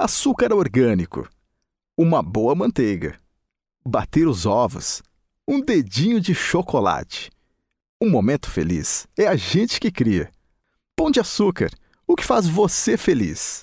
açúcar orgânico, uma boa manteiga, bater os ovos, um dedinho de chocolate. Um momento feliz é a gente que cria. Pão de açúcar, o que faz você feliz.